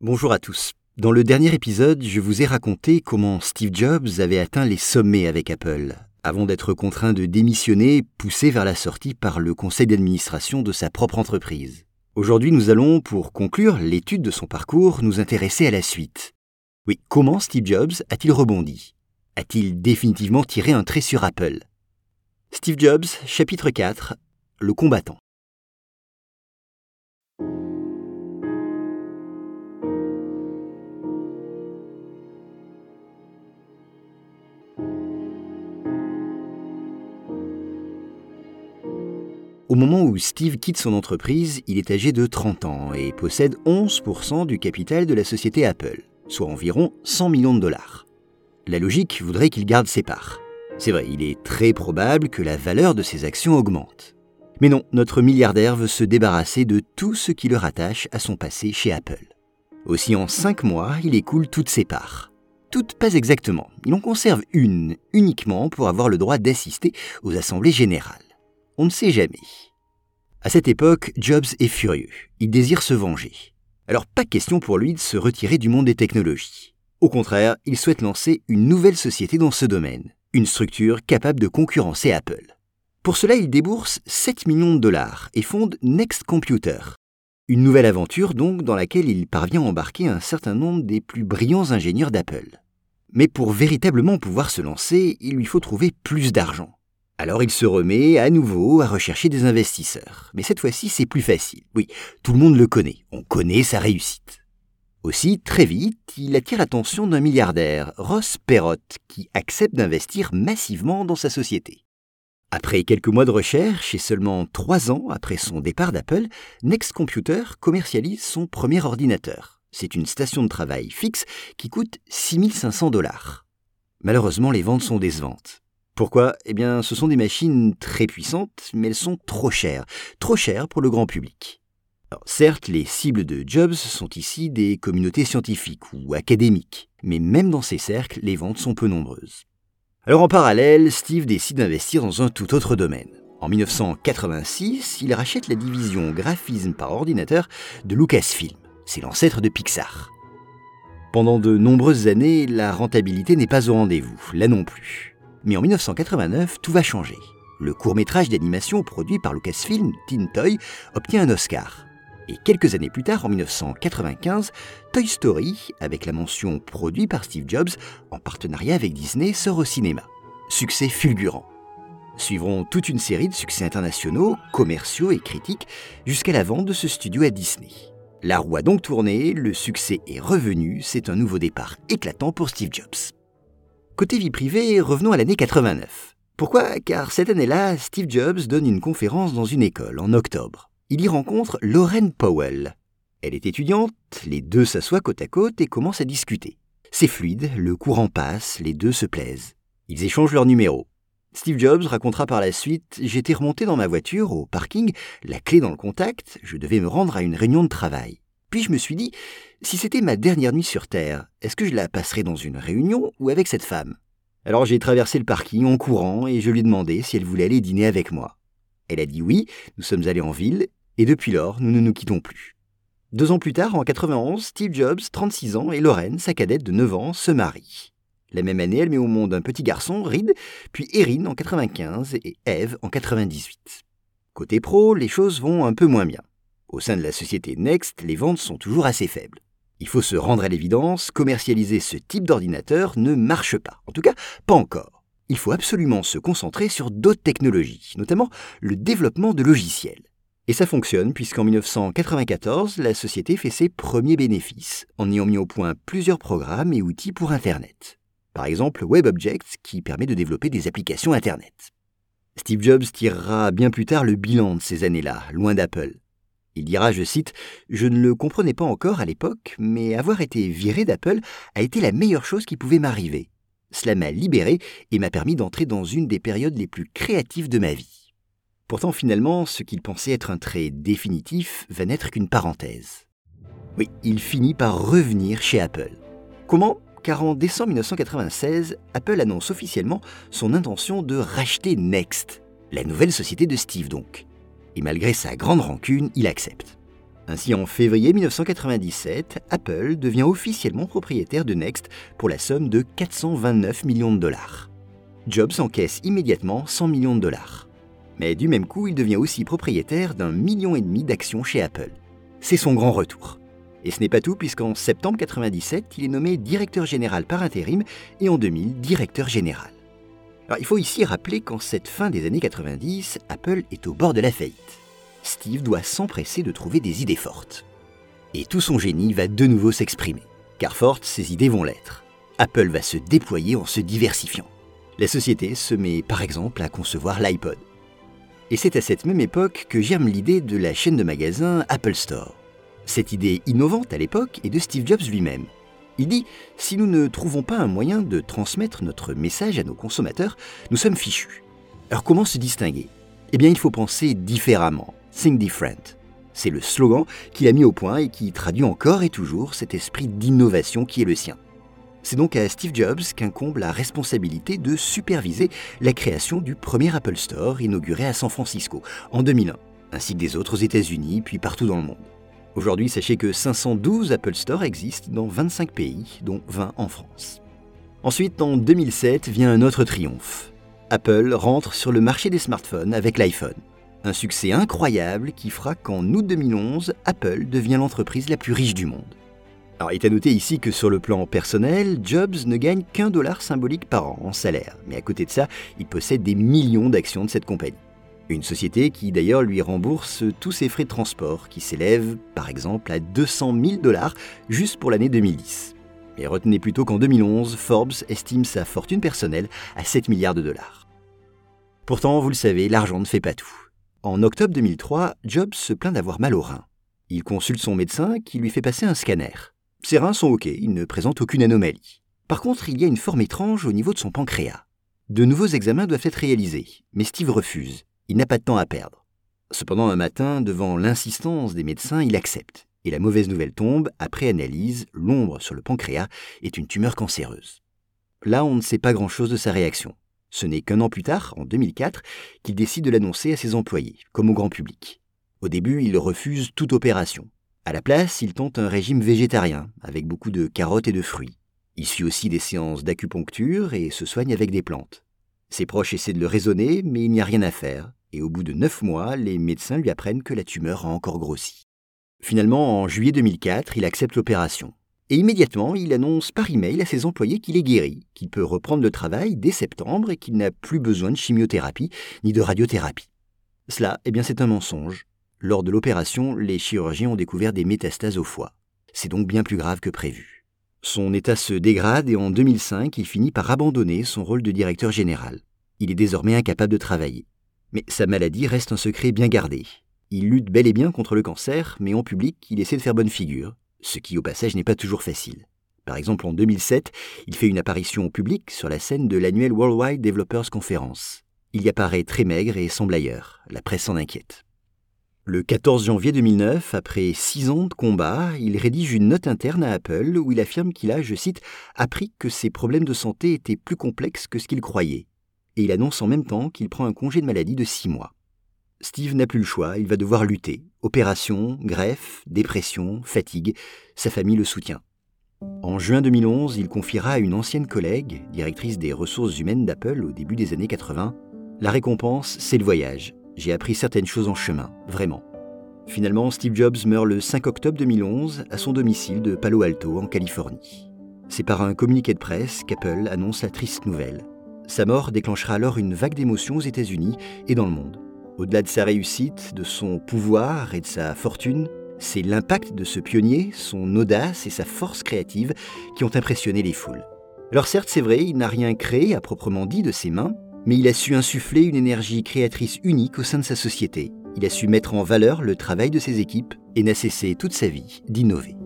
Bonjour à tous. Dans le dernier épisode, je vous ai raconté comment Steve Jobs avait atteint les sommets avec Apple, avant d'être contraint de démissionner, poussé vers la sortie par le conseil d'administration de sa propre entreprise. Aujourd'hui, nous allons, pour conclure l'étude de son parcours, nous intéresser à la suite. Oui, comment Steve Jobs a-t-il rebondi? A-t-il définitivement tiré un trait sur Apple? Steve Jobs, chapitre 4, Le combattant. Au moment où Steve quitte son entreprise, il est âgé de 30 ans et possède 11% du capital de la société Apple, soit environ 100 millions de dollars. La logique voudrait qu'il garde ses parts. C'est vrai, il est très probable que la valeur de ses actions augmente. Mais non, notre milliardaire veut se débarrasser de tout ce qui le rattache à son passé chez Apple. Aussi en 5 mois, il écoule toutes ses parts. Toutes pas exactement, il en conserve une, uniquement pour avoir le droit d'assister aux assemblées générales. On ne sait jamais. À cette époque, Jobs est furieux. Il désire se venger. Alors pas question pour lui de se retirer du monde des technologies. Au contraire, il souhaite lancer une nouvelle société dans ce domaine, une structure capable de concurrencer Apple. Pour cela, il débourse 7 millions de dollars et fonde Next Computer. Une nouvelle aventure donc dans laquelle il parvient à embarquer un certain nombre des plus brillants ingénieurs d'Apple. Mais pour véritablement pouvoir se lancer, il lui faut trouver plus d'argent. Alors il se remet à nouveau à rechercher des investisseurs. Mais cette fois-ci, c'est plus facile. Oui, tout le monde le connaît. On connaît sa réussite. Aussi, très vite, il attire l'attention d'un milliardaire, Ross Perot, qui accepte d'investir massivement dans sa société. Après quelques mois de recherche et seulement trois ans après son départ d'Apple, Next Computer commercialise son premier ordinateur. C'est une station de travail fixe qui coûte 6500 dollars. Malheureusement, les ventes sont décevantes. Pourquoi? Eh bien, ce sont des machines très puissantes, mais elles sont trop chères, trop chères pour le grand public. certes, les cibles de Jobs sont ici des communautés scientifiques ou académiques, mais même dans ces cercles, les ventes sont peu nombreuses. Alors en parallèle, Steve décide d'investir dans un tout autre domaine. En 1986, il rachète la division graphisme par ordinateur de Lucasfilm. C'est l'ancêtre de Pixar. Pendant de nombreuses années, la rentabilité n'est pas au rendez-vous, là non plus. Mais en 1989, tout va changer. Le court-métrage d'animation produit par Lucasfilm, Teen Toy, obtient un Oscar. Et quelques années plus tard, en 1995, Toy Story, avec la mention produit par Steve Jobs, en partenariat avec Disney, sort au cinéma. Succès fulgurant. Suivront toute une série de succès internationaux, commerciaux et critiques, jusqu'à la vente de ce studio à Disney. La roue a donc tourné, le succès est revenu, c'est un nouveau départ éclatant pour Steve Jobs. Côté vie privée, revenons à l'année 89. Pourquoi? Car cette année-là, Steve Jobs donne une conférence dans une école en octobre. Il y rencontre Lauren Powell. Elle est étudiante, les deux s'assoient côte à côte et commencent à discuter. C'est fluide, le courant passe, les deux se plaisent. Ils échangent leurs numéros. Steve Jobs racontera par la suite J'étais remonté dans ma voiture, au parking, la clé dans le contact, je devais me rendre à une réunion de travail. Puis je me suis dit, si c'était ma dernière nuit sur Terre, est-ce que je la passerais dans une réunion ou avec cette femme? Alors j'ai traversé le parking en courant et je lui ai demandé si elle voulait aller dîner avec moi. Elle a dit oui, nous sommes allés en ville, et depuis lors, nous ne nous quittons plus. Deux ans plus tard, en 91, Steve Jobs, 36 ans, et Lorraine, sa cadette de 9 ans, se marient. La même année, elle met au monde un petit garçon, Reed, puis Erin en 95 et Eve en 98. Côté pro, les choses vont un peu moins bien. Au sein de la société Next, les ventes sont toujours assez faibles. Il faut se rendre à l'évidence, commercialiser ce type d'ordinateur ne marche pas. En tout cas, pas encore. Il faut absolument se concentrer sur d'autres technologies, notamment le développement de logiciels. Et ça fonctionne puisqu'en 1994, la société fait ses premiers bénéfices en ayant mis au point plusieurs programmes et outils pour Internet. Par exemple, WebObjects qui permet de développer des applications Internet. Steve Jobs tirera bien plus tard le bilan de ces années-là, loin d'Apple. Il dira, je cite, Je ne le comprenais pas encore à l'époque, mais avoir été viré d'Apple a été la meilleure chose qui pouvait m'arriver. Cela m'a libéré et m'a permis d'entrer dans une des périodes les plus créatives de ma vie. Pourtant, finalement, ce qu'il pensait être un trait définitif va n'être qu'une parenthèse. Oui, il finit par revenir chez Apple. Comment? Car en décembre 1996, Apple annonce officiellement son intention de racheter Next, la nouvelle société de Steve donc et malgré sa grande rancune, il accepte. Ainsi, en février 1997, Apple devient officiellement propriétaire de Next pour la somme de 429 millions de dollars. Jobs encaisse immédiatement 100 millions de dollars. Mais du même coup, il devient aussi propriétaire d'un million et demi d'actions chez Apple. C'est son grand retour. Et ce n'est pas tout, puisqu'en septembre 1997, il est nommé directeur général par intérim et en 2000, directeur général. Alors, il faut ici rappeler qu'en cette fin des années 90, Apple est au bord de la faillite. Steve doit s'empresser de trouver des idées fortes. Et tout son génie va de nouveau s'exprimer, car fortes, ses idées vont l'être. Apple va se déployer en se diversifiant. La société se met par exemple à concevoir l'iPod. Et c'est à cette même époque que germe l'idée de la chaîne de magasins Apple Store. Cette idée innovante à l'époque est de Steve Jobs lui-même. Il dit Si nous ne trouvons pas un moyen de transmettre notre message à nos consommateurs, nous sommes fichus. Alors comment se distinguer? Eh bien, il faut penser différemment. Think different. C'est le slogan qu'il a mis au point et qui traduit encore et toujours cet esprit d'innovation qui est le sien. C'est donc à Steve Jobs qu'incombe la responsabilité de superviser la création du premier Apple Store inauguré à San Francisco en 2001, ainsi que des autres aux États-Unis puis partout dans le monde. Aujourd'hui, sachez que 512 Apple Store existent dans 25 pays, dont 20 en France. Ensuite, en 2007, vient un autre triomphe. Apple rentre sur le marché des smartphones avec l'iPhone. Un succès incroyable qui fera qu'en août 2011, Apple devient l'entreprise la plus riche du monde. Alors, il est à noter ici que sur le plan personnel, Jobs ne gagne qu'un dollar symbolique par an en salaire, mais à côté de ça, il possède des millions d'actions de cette compagnie. Une société qui d'ailleurs lui rembourse tous ses frais de transport, qui s'élèvent par exemple à 200 000 dollars juste pour l'année 2010. Mais retenez plutôt qu'en 2011, Forbes estime sa fortune personnelle à 7 milliards de dollars. Pourtant, vous le savez, l'argent ne fait pas tout. En octobre 2003, Jobs se plaint d'avoir mal au rein. Il consulte son médecin qui lui fait passer un scanner. Ses reins sont OK, il ne présente aucune anomalie. Par contre, il y a une forme étrange au niveau de son pancréas. De nouveaux examens doivent être réalisés, mais Steve refuse. Il n'a pas de temps à perdre. Cependant, un matin, devant l'insistance des médecins, il accepte. Et la mauvaise nouvelle tombe, après analyse, l'ombre sur le pancréas est une tumeur cancéreuse. Là, on ne sait pas grand-chose de sa réaction. Ce n'est qu'un an plus tard, en 2004, qu'il décide de l'annoncer à ses employés, comme au grand public. Au début, il refuse toute opération. À la place, il tente un régime végétarien, avec beaucoup de carottes et de fruits. Il suit aussi des séances d'acupuncture et se soigne avec des plantes. Ses proches essaient de le raisonner, mais il n'y a rien à faire et au bout de neuf mois, les médecins lui apprennent que la tumeur a encore grossi. Finalement, en juillet 2004, il accepte l'opération. Et immédiatement, il annonce par email à ses employés qu'il est guéri, qu'il peut reprendre le travail dès septembre et qu'il n'a plus besoin de chimiothérapie ni de radiothérapie. Cela, eh bien, c'est un mensonge. Lors de l'opération, les chirurgiens ont découvert des métastases au foie. C'est donc bien plus grave que prévu. Son état se dégrade et en 2005, il finit par abandonner son rôle de directeur général. Il est désormais incapable de travailler. Mais sa maladie reste un secret bien gardé. Il lutte bel et bien contre le cancer, mais en public, il essaie de faire bonne figure, ce qui au passage n'est pas toujours facile. Par exemple, en 2007, il fait une apparition au public sur la scène de l'annuel Worldwide Developers Conference. Il y apparaît très maigre et semble ailleurs. La presse s'en inquiète. Le 14 janvier 2009, après six ans de combat, il rédige une note interne à Apple où il affirme qu'il a, je cite, appris que ses problèmes de santé étaient plus complexes que ce qu'il croyait et il annonce en même temps qu'il prend un congé de maladie de six mois. Steve n'a plus le choix, il va devoir lutter. Opération, greffe, dépression, fatigue, sa famille le soutient. En juin 2011, il confiera à une ancienne collègue, directrice des ressources humaines d'Apple au début des années 80, La récompense, c'est le voyage. J'ai appris certaines choses en chemin, vraiment. Finalement, Steve Jobs meurt le 5 octobre 2011 à son domicile de Palo Alto, en Californie. C'est par un communiqué de presse qu'Apple annonce la triste nouvelle. Sa mort déclenchera alors une vague d'émotions aux États-Unis et dans le monde. Au-delà de sa réussite, de son pouvoir et de sa fortune, c'est l'impact de ce pionnier, son audace et sa force créative qui ont impressionné les foules. Alors certes, c'est vrai, il n'a rien créé à proprement dit de ses mains, mais il a su insuffler une énergie créatrice unique au sein de sa société. Il a su mettre en valeur le travail de ses équipes et n'a cessé toute sa vie d'innover.